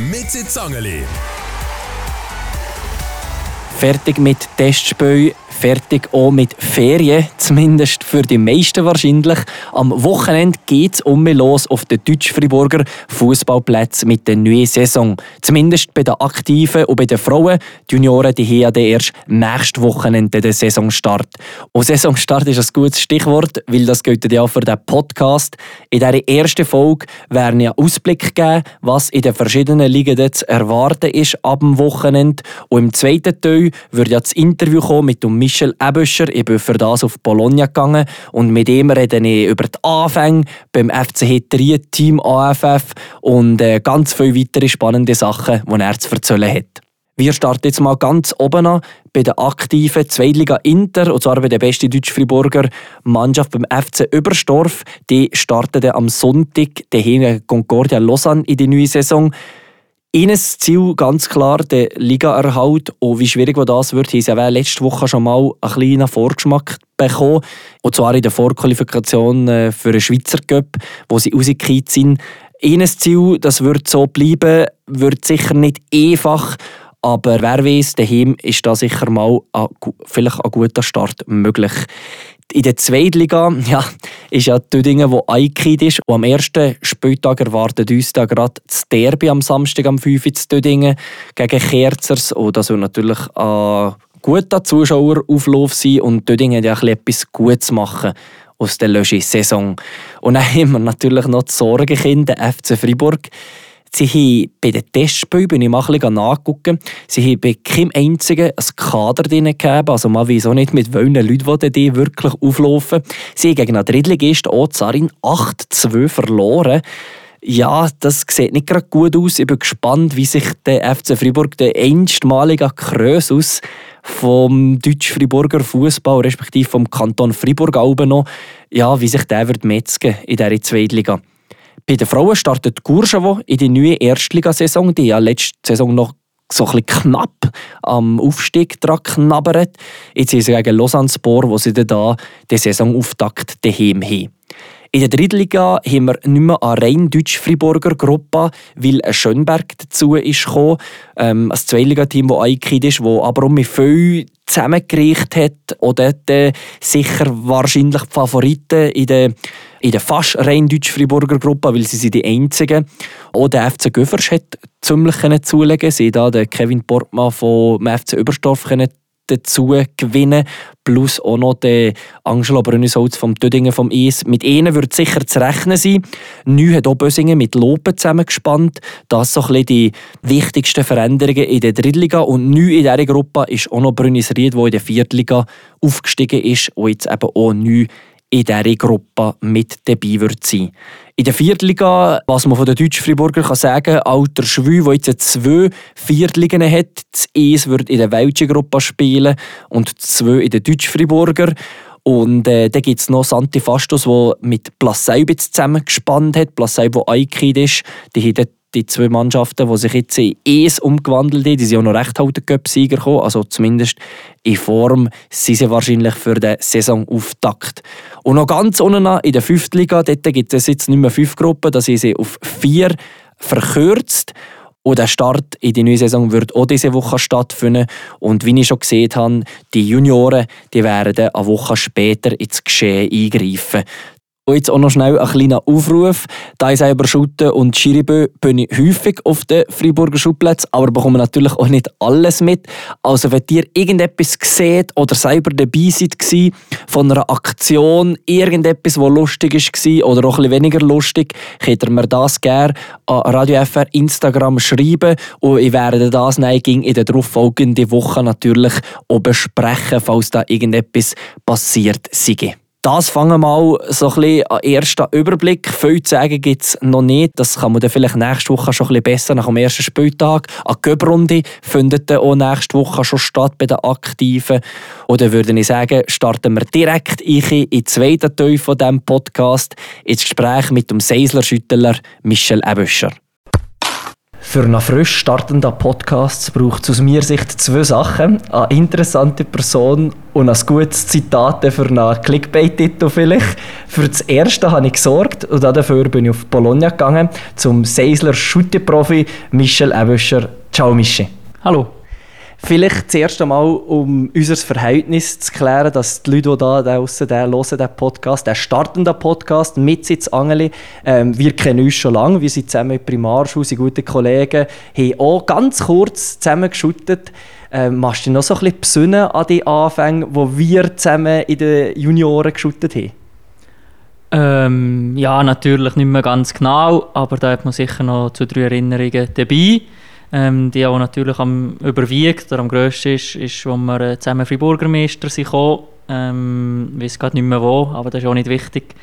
mit Zangeli. Fertig mit Testspielen, fertig auch mit Ferien, zumindest für die meisten wahrscheinlich. Am Wochenende geht es um mich los auf den Deutsch-Friburger Fußballplätzen mit der neuen Saison. Zumindest bei den Aktiven und bei den Frauen. Die Junioren die haben erst nächstes Wochenende den Saisonstart. Und Saisonstart ist ein gutes Stichwort, weil das gilt ja auch für den Podcast. In dieser ersten Folge werden ja Ausblick geben, was in den verschiedenen Ligen zu erwarten ist ab dem Wochenende. Und im zweiten Teil wird ja das Interview kommen mit dem Michel Ebüscher. Ich bin für das auf Bologna gegangen und mit ihm rede ich über die Anfänge beim FCH 3 Team AFF und äh, ganz viele weitere spannende Sachen, die er zu erzählen hat. Wir starten jetzt mal ganz oben an bei der aktiven Zweitliga Inter, und zwar bei der besten Deutsch-Friburger Mannschaft beim FC Überstorf. Die startete am Sonntag gegen Concordia Lausanne in die neue Saison. Ihnen Ziel ganz klar der Ligaerhalt. Und wie schwierig das wird, haben sie letzte Woche schon mal einen kleinen Vorgeschmack bekommen. Und zwar in der Vorqualifikation äh, für den Schweizer Cup, wo sie rausgekehrt sind. Ihnen Ziel, das wird so bleiben, wird sicher nicht einfach. Aber wer weiß, daheim ist da sicher mal ein, vielleicht ein guter Start möglich in der Zweitliga ja, ist ja Tüdingen, wo Eikid ist. Und am ersten Spieltag erwartet uns da gerade das Derby am Samstag am 5 Uhr Tüdingen gegen Kerzers. Und das soll natürlich ein guter Zuschauerauflauf sein. Und Tüdingen hat ja etwas Gutes machen aus der Löschi-Saison. Und dann haben wir natürlich noch die Sorgenkinder, FC Freiburg. Sie haben bei den Testspielen, bin ich mal ein bisschen sie haben bei keinem einzigen ein Kader drin gegeben, also man weiß auch nicht, mit welchen Leuten die wirklich auflaufen. Sie haben gegen einen Drittligisten Ozarin 8-2 verloren. Ja, das sieht nicht gerade gut aus. Ich bin gespannt, wie sich der FC Freiburg, der einstmalige Krösus vom deutsch-Friburger Fußball, respektive vom Kanton Fribourg noch, ja, wie sich der wird metzgen in dieser Zweitliga. Bei den Frauen startet Gurschewo in die neue Erstligasaison, die ja letzte Saison noch so ein knapp am Aufstieg dran knabbert. Jetzt ist sie gegen Lausanne Sport, wo sie dann da den Saisonauftakt daheim haben. In der Drittliga haben wir nicht mehr eine rein deutsch-Friburger Gruppe, weil ein Schönberg dazu ist gekommen. Ähm, ein Zweitligateam, das eingekehrt ist, das aber um mich viel zusammengereicht hat. Und dort äh, sicher wahrscheinlich die Favoriten in der, in der fast rein deutsch-Friburger Gruppe, weil sie sind die einzigen. Auch der FC Göffers hat ziemlich zulegen Sie da den Kevin Portmann vom FC Überstorf dazu gewinnen. Plus auch noch der Angelo Brünnisholz vom Tödingen vom Eis. Mit ihnen wird sicher zu rechnen sein. Neu hat auch Bösingen mit Lopen zusammengespannt. Das sind so ein die wichtigsten Veränderungen in der Drittliga. Und neu in dieser Gruppe ist auch noch Brünnisried, der in der Viertliga aufgestiegen ist und jetzt eben auch neu in dieser Gruppe mit dabei wird sein. In der Viertliga, was man von den deutschen Friburger kann sagen kann, Alter Schwü, der jetzt zwei Viertligen hat. Das eins wird in der Welschen Gruppe spielen und zwei in der deutschen Friburger. Und äh, dann gibt es noch Santi Fastos, der mit Plasseibitz zusammengespannt hat. Plasseib, der Eikid ist. Die haben die zwei Mannschaften, die sich jetzt in ES umgewandelt haben, die sind auch noch recht heute Cup-Sieger gekommen. Also zumindest in Form sind sie wahrscheinlich für den Saisonauftakt. Und noch ganz unten in der fünften Liga, dort gibt es jetzt nicht mehr fünf Gruppen, da sind sie auf vier verkürzt. Und der Start in die neue Saison wird auch diese Woche stattfinden. Und wie ich schon gesehen habe, die Junioren die werden eine Woche später ins Geschehen eingreifen. Und jetzt auch noch schnell ein kleiner Aufruf. Da ich selber Schutte und Schiribö bin ich häufig auf den Freiburger Schulplätzen, aber bekomme natürlich auch nicht alles mit. Also wenn ihr irgendetwas seht oder selber dabei seid von einer Aktion, irgendetwas, was lustig war oder auch ein weniger lustig, könnt ihr mir das gerne an Radio FR Instagram schreiben und ich werde das in der darauffolgenden Woche natürlich auch besprechen, falls da irgendetwas passiert sei. Das fangen wir mal so ein bisschen an ersten Überblick. Viel zu sagen gibt es noch nicht. Das kann man dann vielleicht nächste Woche schon ein bisschen besser nach dem ersten Spieltag. Eine Göbrunde findet dann auch nächste Woche schon statt bei den Aktiven. Oder würde ich sagen, starten wir direkt in den zweiten Teil von diesem Podcast ins Gespräch mit dem Seisler-Schüttler Michel Ebüscher. Für einen frisch startenden Podcast braucht es aus meiner Sicht zwei Sachen. Eine interessante Person und ein gutes Zitat für einen Clickbait-Titel vielleicht. Für das erste habe ich gesorgt und dafür bin ich auf Bologna gegangen zum Seisler Schutte-Profi Michel Ebüscher. Ciao Michel. Hallo. Vielleicht zuerst einmal, um unser Verhältnis zu klären, dass die Leute, die da draussen der hören, den Podcast, der startende Podcast mit Sitz Angeli, ähm, wir kennen uns schon lange, wir sind zusammen in Primarschule, sind gute Kollegen, haben auch ganz kurz zusammen geschuttet. Ähm, machst du dich noch so ein bisschen besinnen an die Anfänge, wo wir zusammen in den Junioren geschuttet haben? Ähm, ja, natürlich nicht mehr ganz genau, aber da hat man sicher noch zu drei Erinnerungen dabei. Ähm, die auch natürlich am überwiegt oder am grössten ist, ist, wo wir äh, zusammen Friburger Meister sind gekommen. Ähm, ich weiß gerade nicht mehr wo, aber das ist auch nicht wichtig.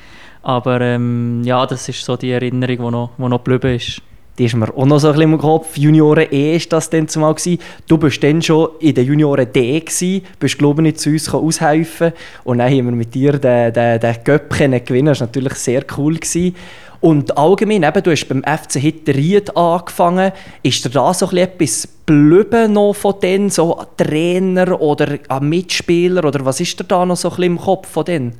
Aber ähm, ja, das ist so die Erinnerung, die noch, noch geblieben ist. Die ist mir auch noch so ein bisschen im Kopf. Junioren E war das dann zumal. Gewesen. Du bist dann schon in den Junioren D, gewesen, bist glaube ich zu uns aushelfen Und dann haben wir mit dir den, den, den Göpp gewinnen. Das war natürlich sehr cool. Gewesen. Und allgemein, eben, du hast beim FC Hitteried angefangen. Ist dir da so etwas geblieben noch von denen, so Trainer oder ein Mitspieler? Oder was ist dir da noch so im Kopf von denen?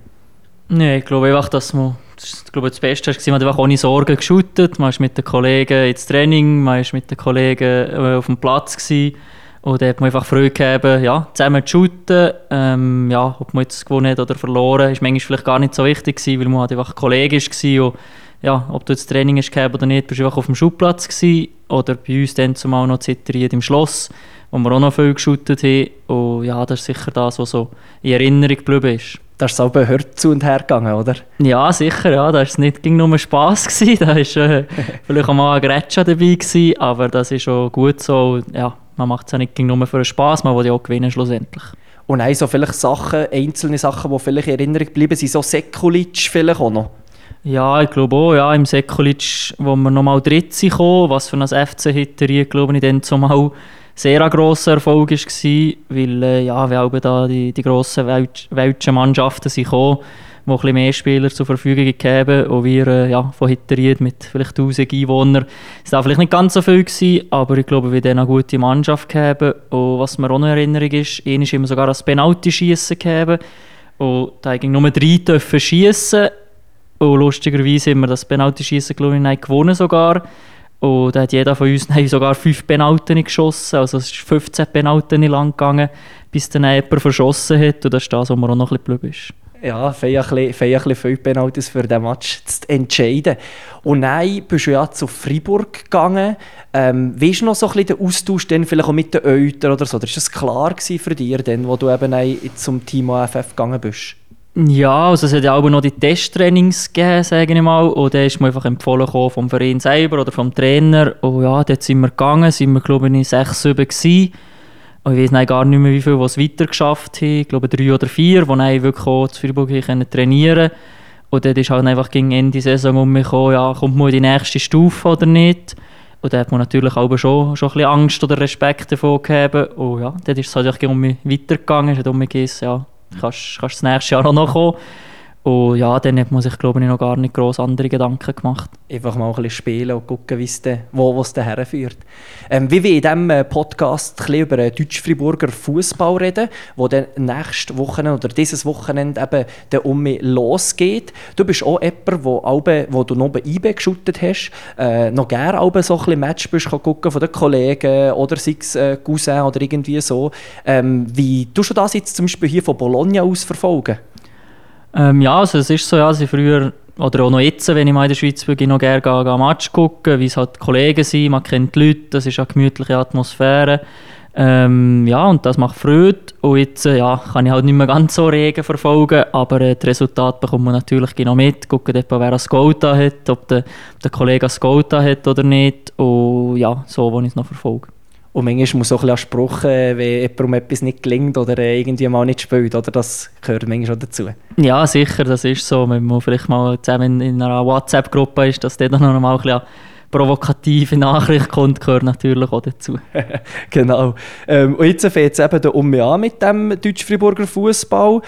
Nein, ich glaube einfach, dass man das, ich glaube, das Beste war, man hat einfach ohne Sorgen geschootet. Man ist mit den Kollegen ins Training, man ist mit den Kollegen äh, auf dem Platz gewesen. Und da hat man einfach Freude gegeben, ja, zusammen zu shooten. Ähm, ja, ob man jetzt gewonnen hat oder verloren, ist manchmal vielleicht gar nicht so wichtig gewesen, weil man halt einfach Kollege war. Ja, ob du jetzt Training hast oder nicht, bist du einfach auf dem Schulplatz gewesen. Oder bei uns dann zumal noch ziteriert im Schloss, wo wir auch noch viel geshootet haben. Und ja, das ist sicher das, was so in Erinnerung geblieben ist. Da ist es auch behört zu und her gegangen, oder? Ja, sicher, ja. Da war es nicht nur Spass. Gewesen. Da war äh, vielleicht auch mal ein Grätscher dabei, gewesen, aber das ist auch gut so. Ja, man macht es ja nicht nur für den Spass, man will ja auch gewinnen schlussendlich. Und auch so vielleicht Sachen, einzelne Sachen, die vielleicht in Erinnerung geblieben sind, so Sekulic vielleicht auch noch? Ja, ich glaube auch, ja, im Sekulic, wo wir nochmal dritt sind, was für ein FC Hitterie, glaube ich, dann zumal sehr ein grosser Erfolg war, weil äh, ja, wir haben da die, die grossen welschen Mannschaften sind gekommen, die ein mehr Spieler zur Verfügung gegeben und wir äh, ja, von Hitteried mit vielleicht 1000 Einwohnern. Es war vielleicht nicht ganz so viel gewesen, aber ich glaube, wir haben eine gute Mannschaft gegeben und was mir auch noch in Erinnerung ist, einmal haben wir sogar das Penalty-Schiessen gegeben und da ging nur drei dürfen schiessen und lustigerweise haben wir das Penalty-Schießen gewonnen sogar. Und da hat jeder von uns sogar fünf Penalten geschossen. Also es ist 15 Penalten lang gegangen, bis dann jemand verschossen hat. Und das ist das, was mir auch noch ein bisschen geblieben ist. Ja, bisschen viele Penalties für diesen Match zu entscheiden. Und dann bist du ja zu Freiburg gegangen. Ähm, weißt du noch so ein bisschen den Austausch dann vielleicht auch mit den Eltern oder so? Das war das klar für dich, dann, wo du eben zum Team AFF gegangen bist? Ja, also es hat ja auch noch die Testtrainings gegeben, sage ich mal. Und da ist mir einfach empfohlen vom Verein selber oder vom Trainer. Und ja, dort sind wir gegangen, sind wir glaube ich sechs, sieben gewesen. Und ich weiß gar nicht mehr, wie viele es weiter geschafft haben. Ich glaube drei oder vier, die dann wirklich auch zu Freiburg trainieren konnten. Und dort ist halt einfach gegen Ende Saison um mich gekommen, ja, kommt man in die nächste Stufe oder nicht. Und da hat man natürlich auch schon, schon ein bisschen Angst oder Respekt davon gehabt. Und ja, dort ist es halt um mich weitergegangen. Es hat um mich gegessen, ja, kannst, kannst das nächste Jahr auch noch kommen. Und ja, dann hat man sich, glaube ich, noch gar nicht groß andere Gedanken gemacht. Einfach mal ein bisschen spielen und gucken, de, wo es herführt. Ähm, wie wir in diesem äh, Podcast ein bisschen über den Deutsch-Friburger Fußball reden, wo dann nächstes Wochenende oder dieses Wochenende eben der mich losgeht. Du bist auch jemand, wo, Albe, wo du noch bei IB geschuttet hast, äh, noch gerne Albe so ein bisschen Match bist, gucken von den Kollegen oder sei es äh, Cousin oder irgendwie so. Ähm, wie tust du das jetzt zum Beispiel hier von Bologna aus verfolgen? Ähm, ja, also es ist so, ja, sie früher oder auch noch jetzt, wenn ich mal in der Schweiz bin, noch gerne gehe, gehe Match gucken, wie es halt Kollegen sind, man kennt die Leute, das ist eine gemütliche Atmosphäre. Ähm, ja, und das macht Freude. Und jetzt äh, ja, kann ich halt nicht mehr ganz so regen verfolgen, aber äh, das Resultat bekommt man natürlich genau mit. Gucken, etwa, wer ein Goal hat, ob der, der Kollege ein Goal hat oder nicht. Und ja, so, wo ich es noch verfolge. Und manchmal muss auch ein bisschen Spruch, wenn jemandem etwas nicht gelingt oder irgendwie mal nicht spielt, oder? Das gehört manchmal auch dazu. Ja, sicher, das ist so. Wenn man vielleicht mal zusammen in einer WhatsApp-Gruppe ist, dass der dann noch mal ein bisschen provokative Nachricht kommt, gehört natürlich auch dazu. genau. Ähm, und jetzt fängt es eben um mich an mit dem Deutsch-Friburger Fußball.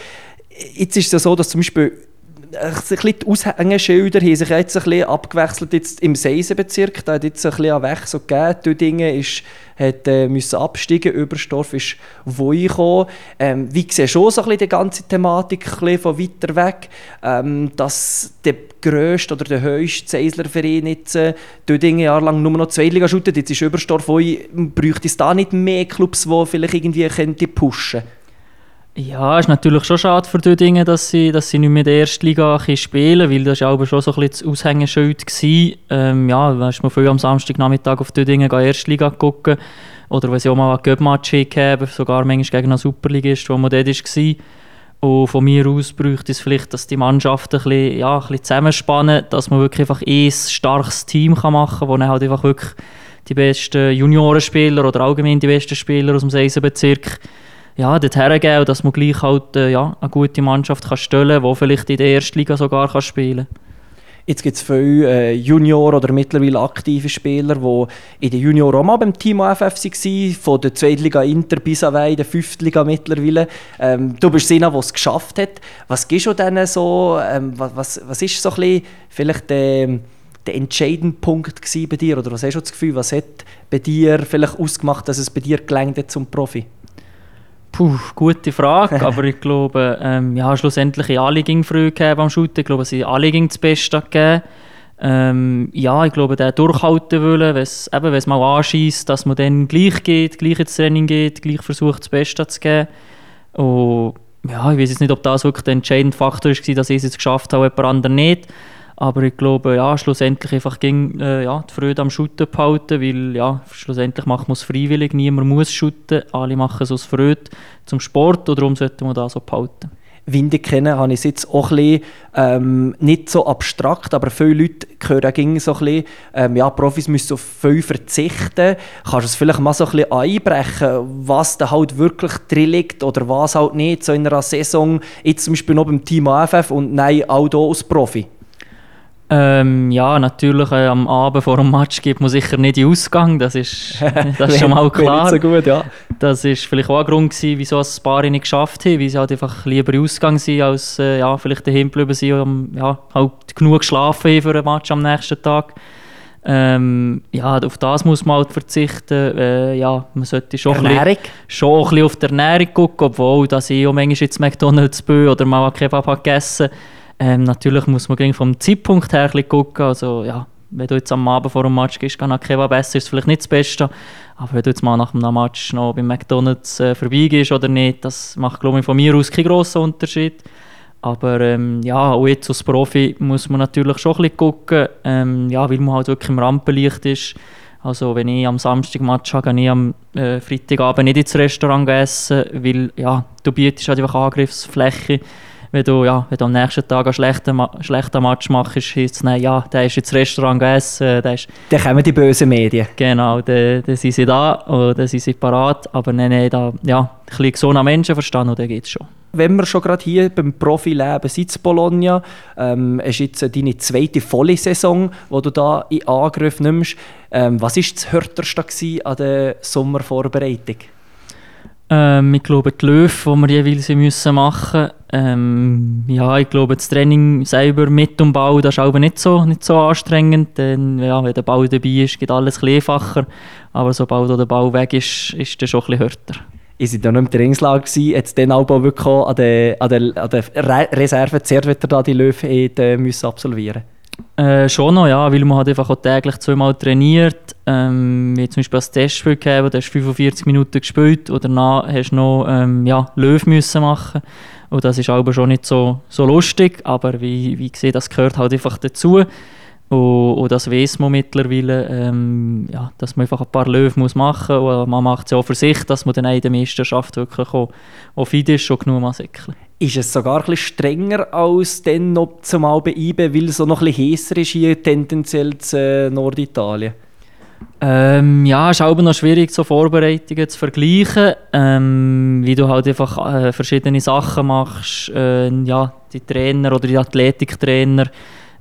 Jetzt ist es ja so, dass zum Beispiel ein bisschen die Aushängeschilder haben sich jetzt ein bisschen abgewechselt jetzt im Seisenbezirk. Da hat jetzt ein bisschen Wechsel gegeben. Dödingen ist, hat, äh, müssen absteigen, Überstorf ist wo gekommen. Ähm, wie siehst du so ein die ganze Thematik ein von weiter weg, ähm, dass der grösste oder der höchste Seislerverein jetzt äh, Dödingen jahrelang nur noch zwei Liga shootet, jetzt ist Überstorf wo bräuchte es da nicht mehr Clubs, die vielleicht irgendwie pushen könnten? Ja, es ist natürlich schon schade für die Dinge, dass sie, dass sie nicht mehr in der ersten Liga spielen weil das war aber schon so ein bisschen das Aushängeschild. Ähm, ja, ist man früh am Samstagnachmittag auf die Dinge in die Liga gucken. Oder wenn sie auch mal ein Göbmatch haben, sogar manchmal gegen einen Superligist, wo man dort war. Und von mir aus bräuchte es vielleicht, dass die Mannschaften ein bisschen, ja, ein bisschen zusammenspannen, dass man wirklich einfach ein starkes Team kann machen kann, wo dann halt einfach wirklich die besten Juniorenspieler oder allgemein die besten Spieler aus dem Seisenbezirk ja, dorthin geben dass man gleich halt, äh, ja, eine gute Mannschaft kann stellen kann, die vielleicht in der ersten Liga sogar kann spielen kann. Jetzt gibt es viele äh, Junior- oder mittlerweile aktive Spieler, die in der Junior auch mal beim Team AFF waren, von der Zweitliga Inter bis in der Liga mittlerweile. Ähm, du bist einer, der es geschafft hat. Was gibst du denen so, ähm, was, was ist so ein bisschen vielleicht der, der entscheidende Punkt bei dir? Oder was hast du das Gefühl, was hat bei dir vielleicht ausgemacht, dass es bei dir gelangt hat zum Profi? Puh, gute Frage, aber ich glaube, ähm, ja, schlussendlich alle ging früh beim Shooten. Ich glaube, sie alle ging das Beste gegeben. Ähm, ja, ich glaube, der durchhalten wollen, wenn es mal anschießt, dass man dann gleich geht, gleich ins Training geht, gleich versucht, das Beste zu geben. Und ja, ich weiß jetzt nicht, ob das wirklich der entscheidende Faktor war, dass ich es jetzt geschafft habe, jemand anderen nicht. Aber ich glaube, ja, schlussendlich einfach ging, äh, ja, die Freude am Shooten behalten, weil ja, schlussendlich macht man es freiwillig, niemand muss shooten, alle machen es aus Freude zum Sport und darum sollte man das so behalten. Winde kennen, habe ich es jetzt auch ein bisschen, ähm, nicht so abstrakt, aber viele Leute hören ging so ein bisschen, ähm, ja, Profis müssen auf viel verzichten. Kannst du es vielleicht mal so ein bisschen einbrechen, was da halt wirklich drin liegt oder was halt nicht, so in einer Saison, jetzt zum Beispiel noch beim Team AFF und nein, auch hier als Profi? Ähm, ja, natürlich äh, am Abend vor dem Match gibt man sicher nicht den Ausgang, das ist, das ist schon mal klar. so gut, ja. Das war vielleicht auch ein Grund gewesen, wieso es ein paar nicht geschafft haben, weil sie halt einfach lieber im Ausgang sind, als äh, ja, vielleicht daheim geblieben sind und ja, halt genug geschlafen haben für ein Match am nächsten Tag. Ähm, ja, auf das muss man halt verzichten. Äh, ja, man sollte schon Ernährung? Ein bisschen, schon ein bisschen auf die Ernährung gucken, obwohl dass ich auch manchmal jetzt McDonalds bin oder mal Kebab gegessen habe ähm, natürlich muss man vom Zeitpunkt her gucken. Also, ja, wenn du jetzt am Abend vor dem Match gehst, kann Kebab essen, ist es vielleicht nicht das Beste. Aber wenn du jetzt mal nach dem Match noch beim McDonalds äh, vorbeigehst oder nicht, das macht, glaube ich, von mir aus keinen grossen Unterschied. Aber ähm, ja, auch jetzt als Profi muss man natürlich schon ein bisschen gucken, ähm, ja, weil man halt wirklich im Rampenlicht ist. Also wenn ich am Samstag Match habe, gehe ich am äh, Freitagabend nicht ins Restaurant essen, weil ja, du bietest halt einfach Angriffsfläche wenn du, ja, wenn du am nächsten Tag einen schlechten, schlechten Match machst, heisst es, nein, ja, der ist ins Restaurant gegessen. Der ist, dann kommen die bösen Medien. Genau, dann, dann sind sie da und dann sind sie parat. Aber nein, nein, da, ja, ein bisschen gesunder Menschenverstand und dann geht es schon. Wenn wir schon gerade hier beim Profileben sind in Bologna, ähm, ist jetzt deine zweite volle Saison, die du da in Angriff nimmst. Ähm, was war das Härteste an der Sommervorbereitung? Ähm, ich glaube, die Löwen, die wir jeweils müssen machen müssen. Ähm, ja, ich glaube, das Training selber mit dem Ball, das ist aber nicht so, nicht so anstrengend. Denn, ja, wenn der Ball dabei ist, geht alles ein einfacher. Aber sobald der Ball weg ist, ist es schon ein härter. Ihr seid ja noch im Trainingslager gewesen, jetzt den Album wirklich an der, an der, an der Reserve zuerst wieder die äh, müssen absolvieren äh, schon noch, ja, weil man halt einfach auch täglich zweimal trainiert. Ähm, wie zum Beispiel als Testspiel gegeben, da hast du 45 Minuten gespielt und danach hast du noch ähm, ja, Löw müssen machen und das ist aber schon nicht so, so lustig, aber wie, wie gesehen, das gehört halt einfach dazu. Und, und das weiß man mittlerweile, ähm, ja, dass man einfach ein paar Löwen muss machen muss. Man macht es ja auch für sich, dass man dann in der Meisterschaft wirklich auch, auch fit ist und genug säckeln Ist es sogar ein bisschen strenger als dann noch zumal bei IBE, weil es so noch ein bisschen heißer ist hier tendenziell zu äh, Norditalien? Ähm, ja, es ist auch noch schwierig, so Vorbereitungen zu vergleichen, ähm, wie du halt einfach äh, verschiedene Sachen machst. Äh, ja, die Trainer oder die Athletiktrainer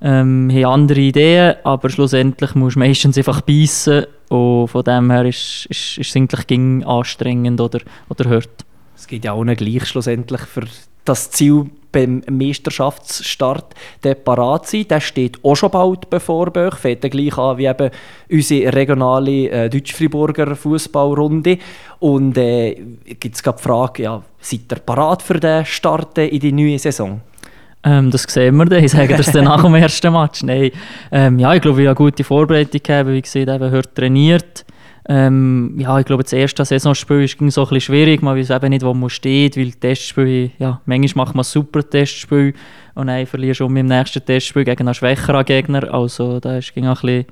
ähm, haben andere Ideen, aber schlussendlich musst du meistens einfach beißen und von dem her ist, ist, ist es eigentlich anstrengend oder, oder hört. Es geht ja auch nicht gleich schlussendlich für das Ziel beim Meisterschaftsstart parat sein. Der steht auch schon bald bevor Böch. Fängt gleich an wie eben unsere regionale äh, Deutsch-Friburger Fußballrunde. Und äh, gibt es die Frage, ja, seid ihr parat für den Start in die neue Saison? Ähm, das sehen wir dann. Ich sage das dann nach dem ersten Match. Nein. Ähm, ja, ich glaube, wir haben eine gute Vorbereitung gehabt. Wie gesagt, eben heute trainiert. Ähm, ja, ich glaube, das erste Saisonspiel ging so ein schwierig. Man weiß eben nicht, wo man steht, weil Testspiel, ja, manchmal macht man ein super Testspiel und dann verlierst du um im nächsten Testspiel gegen einen schwächeren Gegner. Also da ein bisschen,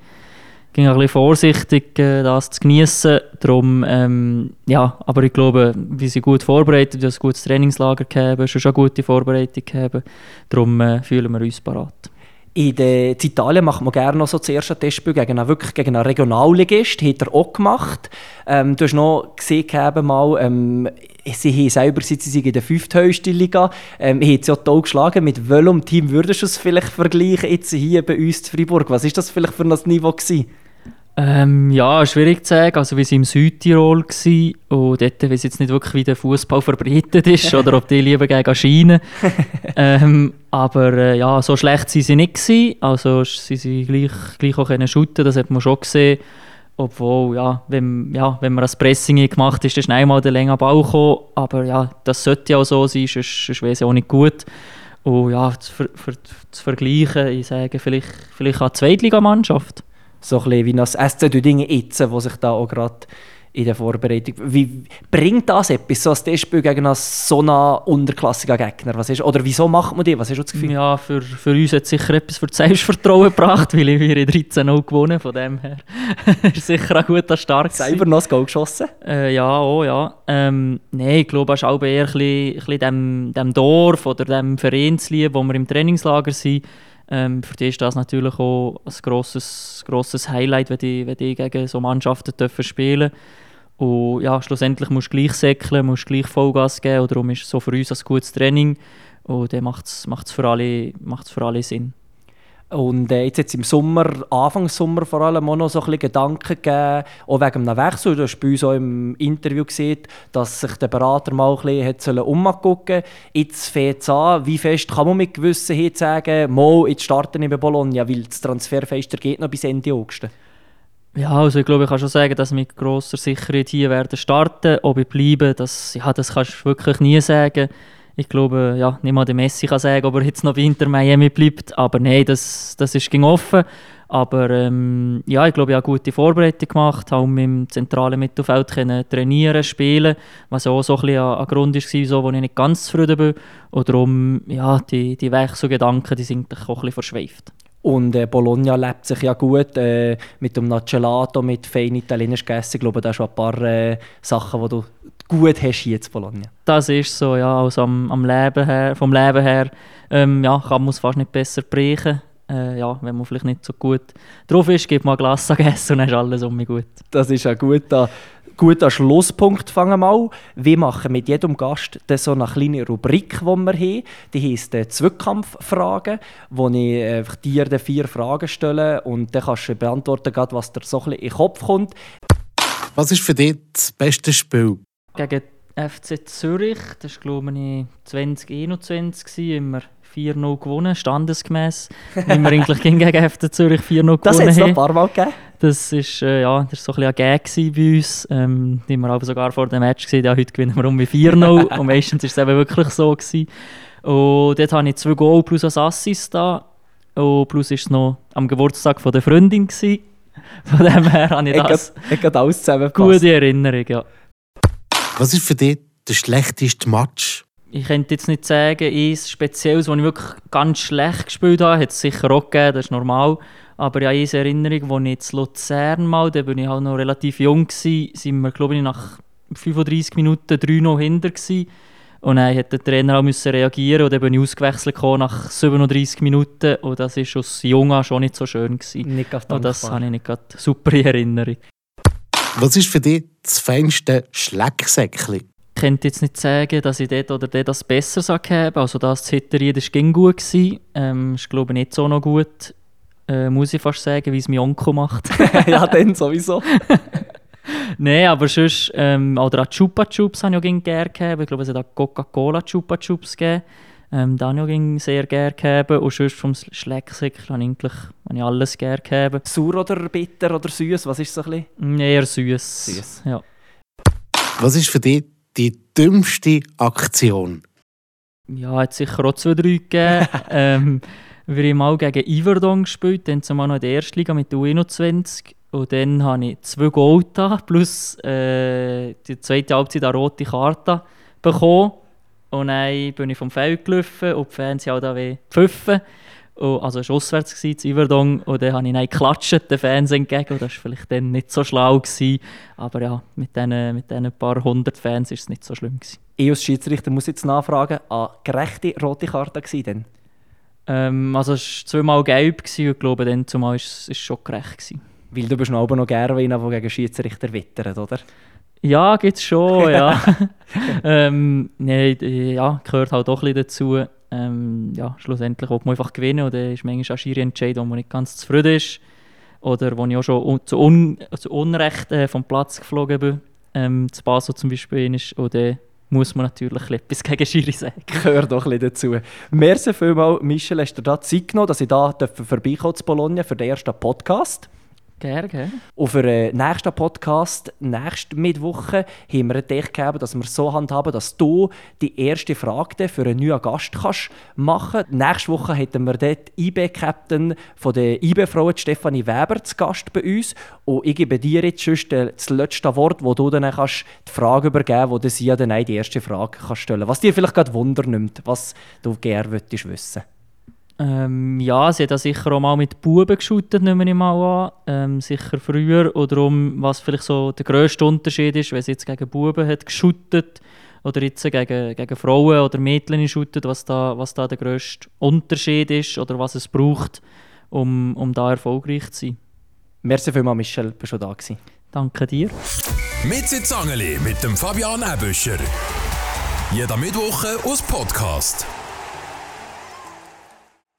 ging auch ein bisschen vorsichtig, äh, das zu genießen. Darum, ähm, ja, aber ich glaube, wir sind gut vorbereitet, wir haben ein gutes Trainingslager gehabt, schon eine gute Vorbereitung gehabt. Darum äh, fühlen wir uns parat. In, Italien macht man gerne noch so das erste Testspiel gegen einen, wirklich gegen einen Regionalligist. Hat er auch gemacht. Ähm, du hast noch gesehen, mal, ähm, sie haben selber sie sind in der fünfthöchsten Liga. Ähm, haben sie auch toll geschlagen. Mit welchem Team würdest du es vielleicht vergleichen jetzt hier bei uns in Freiburg? Was war das vielleicht für ein Niveau? Gewesen? Ähm, ja, schwierig zu sagen. Also, wir waren im Südtirol und dort weiß jetzt nicht wirklich, wie der Fußball verbreitet ist oder ob die lieber gegen Schienen. ähm, aber äh, ja, so schlecht waren sie nicht. Gewesen. Also, sie sind gleich, gleich auch shooten, das hat man schon gesehen. Obwohl, ja, wenn, ja, wenn man das Pressing gemacht hat, ist dann schnell mal der längere Ball gekommen. Aber ja, das sollte ja auch so sein, sonst, sonst wäre es auch nicht gut. Und ja, zu, für, für, zu vergleichen, ich sage vielleicht, vielleicht eine Zweitligamannschaft so ein wie das Dinge jetzt, wo sich da auch gerade in der Vorbereitung. Wie bringt das etwas, so ein Testspiel gegen einen so einen unterklassigen Gegner? Was ist, oder wieso macht man die? Was hast du das Gefühl? Ja, für, für uns hat es sicher etwas für das Selbstvertrauen gebracht, weil wir in 13-0 gewonnen von dem her. ist sicher ein guter Start. Selber noch das Goal geschossen? Äh, ja, oh ja. Ähm, Nein, ich glaube, es ist auch eher ein bisschen, ein bisschen dem, dem Dorf oder dem Vereinslieb, wo wir im Trainingslager sind, ähm, für die ist das natürlich auch ein grosses, grosses Highlight, wenn die, wenn die gegen so Mannschaften dürfen spielen Und ja, schlussendlich musst du gleich säckeln, musst gleich Vollgas geben. Und darum ist so für uns ein gutes Training. Und dann macht es für, für alle Sinn. Und äh, jetzt, jetzt im Sommer, Anfang Sommer vor allem auch noch so ein bisschen Gedanken gegeben, auch wegen einem Wechsel. Du hast bei uns auch im Interview gesehen, dass sich der Berater mal ein bisschen umgucken Jetzt fängt es an. Wie fest kann man mit Gewissenheit sagen, mal, jetzt starten wir bei Bologna, weil das Transferfenster geht noch bis Ende August? Ja, also ich glaube, ich kann schon sagen, dass wir mit grosser Sicherheit hier werden starten. Ob ich bleibe, das, ja, das kannst du wirklich nie sagen ich glaube, ja, nicht mal der Messi kann sagen, ob er jetzt noch bei Inter Miami bleibt. Aber nein, das, das ist ging offen. Aber ähm, ja, ich glaube, ich habe gute Vorbereitung gemacht, habe dem zentralen Mittelfeld können trainieren, spielen, was auch so ein, bisschen ein Grund war, so, wo ich nicht ganz zufrieden bin. Und darum, ja, die, die Wechselgedanken, die sind auch ein bisschen verschweift. Und äh, Bologna lebt sich ja gut äh, mit dem Nacelato, mit fein italienisch gegessen. Ich glaube, da schon ein paar äh, Sachen, die du gut hast hier in Bologna. Das ist so, ja. Also am, am Leben her, vom Leben her ähm, ja, kann man es fast nicht besser brechen. Äh, ja, wenn man vielleicht nicht so gut drauf ist, gibt man ein Glas essen und dann ist alles um mich gut. Das ist ein guter, guter Schlusspunkt. Fangen wir mal. Wir machen mit jedem Gast so eine kleine Rubrik, die wir haben. Die heisst äh, «Zweikampffragen», wo ich äh, dir vier Fragen stelle und dann kannst du beantworten, was dir so ein bisschen in den Kopf kommt. Was ist für dich das beste Spiel? Gegen FC Zürich. Das war, glaube ich, 2021. Immer 4-0 gewonnen, standesgemäß. Wie wir eigentlich gegen FC Zürich 4-0 gewonnen Das hat es noch ein paar Mal gegeben. Das war äh, ja, das so ein, ein Gag bei uns. Ähm, die wir aber sogar vor dem Match gesehen ja, heute gewinnen wir um 4-0. und meistens war es eben wirklich so. Gewesen. Und dort hatte ich zwei Goal plus ein Assist da. Und plus war es noch am Geburtstag von der Freundin. Gewesen. Von dem her habe ich das. Ich habe alles Gute Erinnerung, ja. Was ist für dich der schlechteste Match? Ich könnte jetzt nicht sagen, eins Spezielles, das ich wirklich ganz schlecht gespielt habe, hat es sicher auch gegeben, das ist normal. Aber ja, eine Erinnerung, als ich in Luzern mal, da war ich halt noch relativ jung, gewesen, sind wir, glaube ich, nach 35 Minuten 3-0 hinter gewesen. Und dann musste der Trainer auch müssen reagieren und dann bin ich ausgewechselt nach 37 Minuten und das war aus Junger schon nicht so schön. Gewesen. Nicht und das habe ich nicht super in Erinnerung. Was ist für dich das feinste Schlecksäckchen? Ich könnte jetzt nicht sagen, dass ich dort oder dort das besser habe. Also das Zitterieren war gut. Gewesen. Ähm, ist glaube ich nicht so noch gut. Äh, muss ich fast sagen, wie es mein Onkel macht. ja, dann sowieso. Nein, aber sonst, ähm, oder auch Chupa Chups habe ich auch gerne gegeben. Ich glaube, es hat auch Coca-Cola Chupa Chups gegeben. Ähm, Daniel ging sehr gerne geben und sonst vom Schlecksäckchen habe ich eigentlich habe ich alles gerne geben. Sauer oder bitter oder süß? Was ist so ein bisschen? Eher süß. Süß. Ja. Was ist für dich die dümmste Aktion? Ja, hat sicher auch zwei, drei gegeben. ähm, wir haben mal gegen Iverdon gespielt, dann zumal noch in der ersten Liga mit der U21. Und dann habe ich zwei Goal plus äh, die zweite Halbzeit eine rote Karte bekommen. Und dann bin ich vom Feld gelaufen und die Fans haben da weh gepfiffen. Und, also es war auswärts, in Iverdon, und dann habe ich dann geklatscht, den Fans entgegen. Und das war vielleicht dann nicht so schlau. Gewesen. Aber ja, mit diesen mit den paar hundert Fans war es nicht so schlimm. Gewesen. Ich als Schiedsrichter muss jetzt nachfragen, an gerechte rote Karte denn? Ähm, also es war zweimal gelb gewesen, und ich glaube, dann zumal war es schon gerecht. Gewesen. Weil du bist noch noch gerne einer, der gegen Schiedsrichter wittert, oder? Ja, gibt es schon, ja. ähm, nee, ja, gehört halt auch ein bisschen dazu. Ähm, ja, schlussendlich will man einfach gewinnen dann ist manchmal auch Schiri entscheiden, wo man nicht ganz zufrieden ist. Oder wo ich auch schon un zu, un zu Unrecht äh, vom Platz geflogen bin. Ähm, zu Basel zum Beispiel ist. Dann muss man natürlich etwas gegen Schiri sagen. Gehört doch ein dazu. Merci vielmals, Michel, hast du da Zeit genommen, dass ich da vorbeikomme zu Bologna für den ersten Podcast. Gerne, gerne. Und für den nächsten Podcast, nächste Mittwoche, haben wir gedacht, gegeben, dass wir so handhaben, dass du die erste Frage für einen neuen Gast kannst machen kannst. Nächste Woche hätten wir dort IB-Captain von der IB-Frau, Stefanie Weber, zu Gast bei uns. Und ich gebe dir jetzt das letzte Wort, wo du dann kannst die Frage übergeben kannst, wo sie ja dann die erste Frage kannst stellen Was dir vielleicht gerade Wunder nimmt, was du gerne wissen würdest. Ähm, ja, sie hat da sicher auch mal mit Buben geschootet, nehme ich mal an. Ähm, sicher früher. Oder um, was vielleicht so der grösste Unterschied ist, wenn sie jetzt gegen Buben hat geschootet oder jetzt gegen, gegen Frauen oder Mädchen shootet, was da, was da der grösste Unterschied ist oder was es braucht, um, um da erfolgreich zu sein. Merci vielmals, Michel, bist du da gewesen. Danke dir. Mit Sitzangeli mit dem Fabian Ebüscher. Jeder Mittwoche aus Podcast.